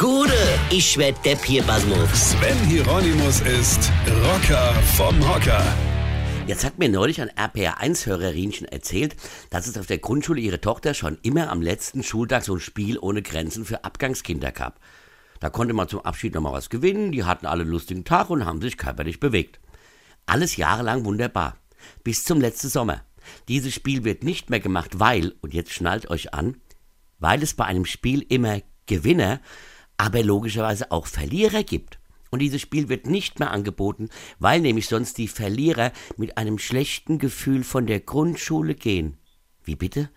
Gude, ich werd Depp hier, Basmus. Sven Hieronymus ist Rocker vom Hocker. Jetzt hat mir neulich ein RPR1-Hörerinchen erzählt, dass es auf der Grundschule ihre Tochter schon immer am letzten Schultag so ein Spiel ohne Grenzen für Abgangskinder gab. Da konnte man zum Abschied nochmal was gewinnen, die hatten alle einen lustigen Tag und haben sich körperlich bewegt. Alles jahrelang wunderbar. Bis zum letzten Sommer. Dieses Spiel wird nicht mehr gemacht, weil, und jetzt schnallt euch an, weil es bei einem Spiel immer Gewinner, aber logischerweise auch Verlierer gibt. Und dieses Spiel wird nicht mehr angeboten, weil nämlich sonst die Verlierer mit einem schlechten Gefühl von der Grundschule gehen. Wie bitte?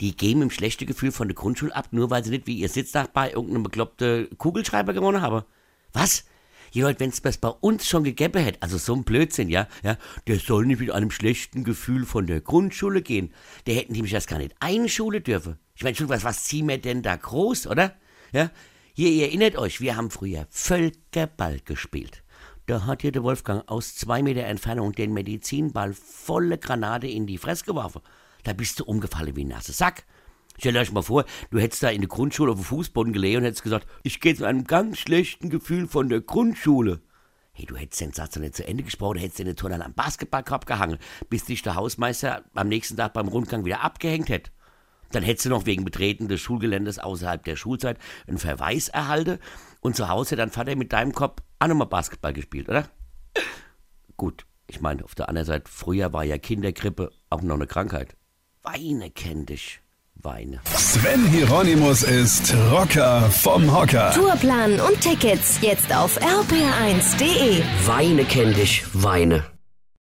Die gehen mit einem schlechten Gefühl von der Grundschule ab, nur weil sie nicht wie ihr Sitznachbar irgendeinem bekloppten Kugelschreiber gewonnen haben. Was? Ja, Leute, wenn es das bei uns schon gegeben hätte, also so ein Blödsinn, ja, ja, der soll nicht mit einem schlechten Gefühl von der Grundschule gehen. Der hätten die mich das gar nicht einschulen dürfen. Ich meine, schon was, was ziehen wir denn da groß, oder? Ja, hier, ihr erinnert euch, wir haben früher Völkerball gespielt. Da hat hier der Wolfgang aus zwei Meter Entfernung den Medizinball volle Granate in die Fresse geworfen. Da bist du umgefallen wie ein nasser Sack. Stellt euch mal vor, du hättest da in der Grundschule auf dem Fußboden gelegen und hättest gesagt, ich gehe zu einem ganz schlechten Gefühl von der Grundschule. Hey, du hättest den Satz noch nicht zu Ende gesprochen, hättest den Turnern am Basketballkorb gehangen, bis dich der Hausmeister am nächsten Tag beim Rundgang wieder abgehängt hätte. Dann hättest du noch wegen Betreten des Schulgeländes außerhalb der Schulzeit einen Verweis erhalten und zu Hause dein Vater mit deinem Kopf auch nochmal Basketball gespielt, oder? Gut, ich meine, auf der anderen Seite, früher war ja Kindergrippe auch noch eine Krankheit. Weine kenn dich, Weine. Sven Hieronymus ist Rocker vom Hocker. Tourplan und Tickets jetzt auf rpr1.de. Weine kenn dich, Weine.